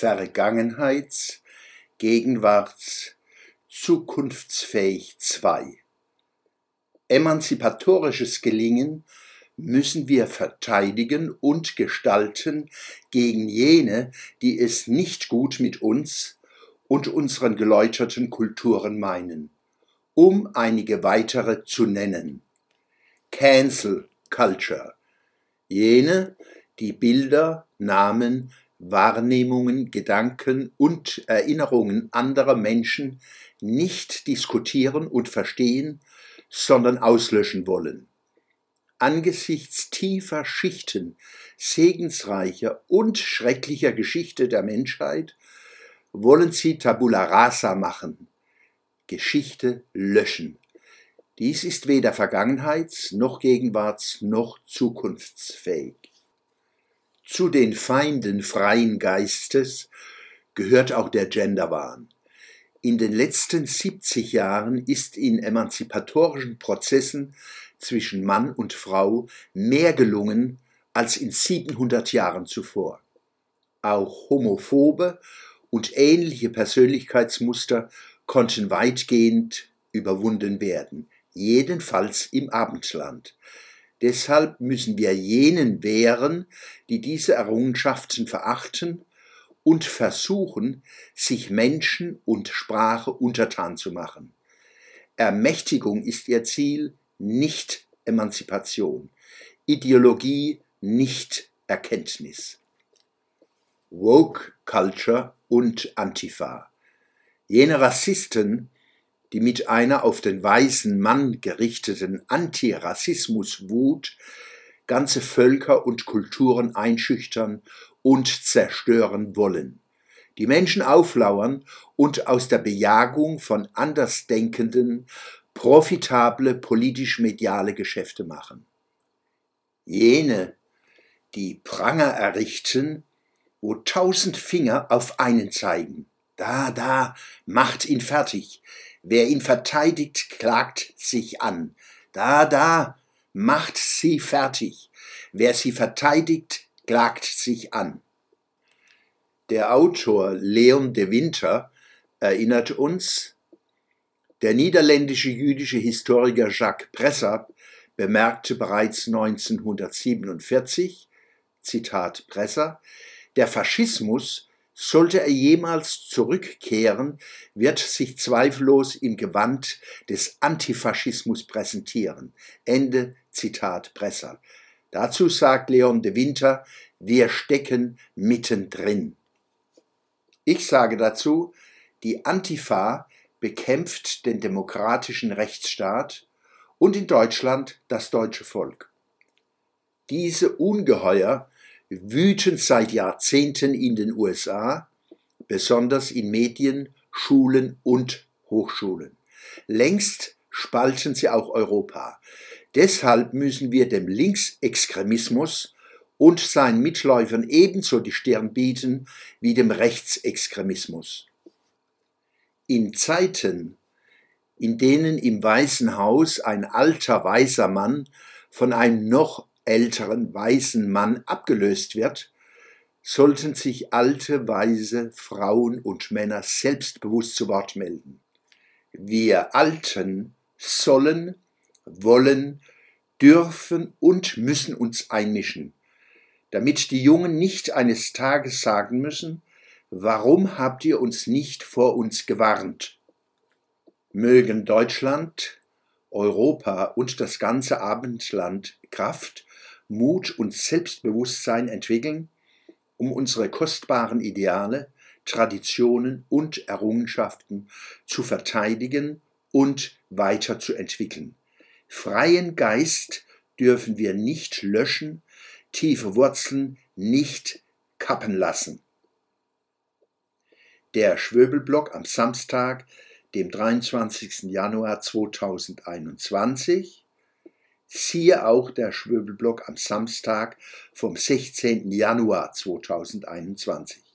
Vergangenheits-, Gegenwarts-, Zukunftsfähig 2. Emanzipatorisches Gelingen müssen wir verteidigen und gestalten gegen jene, die es nicht gut mit uns und unseren geläuterten Kulturen meinen, um einige weitere zu nennen. Cancel Culture. Jene, die Bilder, Namen, Wahrnehmungen, Gedanken und Erinnerungen anderer Menschen nicht diskutieren und verstehen, sondern auslöschen wollen angesichts tiefer Schichten segensreicher und schrecklicher Geschichte der Menschheit wollen sie Tabula rasa machen, Geschichte löschen. Dies ist weder Vergangenheits- noch Gegenwarts- noch zukunftsfähig. Zu den Feinden freien Geistes gehört auch der Genderwahn. In den letzten 70 Jahren ist in emanzipatorischen Prozessen zwischen Mann und Frau mehr gelungen als in 700 Jahren zuvor. Auch homophobe und ähnliche Persönlichkeitsmuster konnten weitgehend überwunden werden, jedenfalls im Abendland. Deshalb müssen wir jenen wehren, die diese Errungenschaften verachten und versuchen, sich Menschen und Sprache untertan zu machen. Ermächtigung ist ihr Ziel, nicht Emanzipation, Ideologie nicht Erkenntnis. Woke Culture und Antifa. Jene Rassisten, die mit einer auf den weißen Mann gerichteten Antirassismuswut ganze Völker und Kulturen einschüchtern und zerstören wollen, die Menschen auflauern und aus der Bejagung von Andersdenkenden profitable politisch-mediale Geschäfte machen. Jene, die Pranger errichten, wo tausend Finger auf einen zeigen. Da, da, macht ihn fertig. Wer ihn verteidigt, klagt sich an. Da, da, macht sie fertig. Wer sie verteidigt, klagt sich an. Der Autor Leon de Winter erinnert uns, der niederländische jüdische Historiker Jacques Presser bemerkte bereits 1947, Zitat Presser, der Faschismus, sollte er jemals zurückkehren, wird sich zweifellos im Gewand des Antifaschismus präsentieren. Ende Zitat Presser. Dazu sagt Leon de Winter, wir stecken mittendrin. Ich sage dazu, die Antifa bekämpft den demokratischen Rechtsstaat und in Deutschland das deutsche Volk. Diese Ungeheuer wüten seit Jahrzehnten in den USA, besonders in Medien, Schulen und Hochschulen. Längst spalten sie auch Europa. Deshalb müssen wir dem Linksextremismus und seinen Mitläufern ebenso die Stirn bieten wie dem Rechtsextremismus. In Zeiten, in denen im Weißen Haus ein alter weißer Mann von einem noch älteren weißen Mann abgelöst wird, sollten sich alte weise Frauen und Männer selbstbewusst zu Wort melden. Wir Alten sollen, wollen, dürfen und müssen uns einmischen, damit die Jungen nicht eines Tages sagen müssen, Warum habt ihr uns nicht vor uns gewarnt? Mögen Deutschland, Europa und das ganze Abendland Kraft, Mut und Selbstbewusstsein entwickeln, um unsere kostbaren Ideale, Traditionen und Errungenschaften zu verteidigen und weiterzuentwickeln. Freien Geist dürfen wir nicht löschen, tiefe Wurzeln nicht kappen lassen der Schwöbelblock am Samstag, dem 23. Januar 2021. Siehe auch der Schwöbelblock am Samstag vom 16. Januar 2021.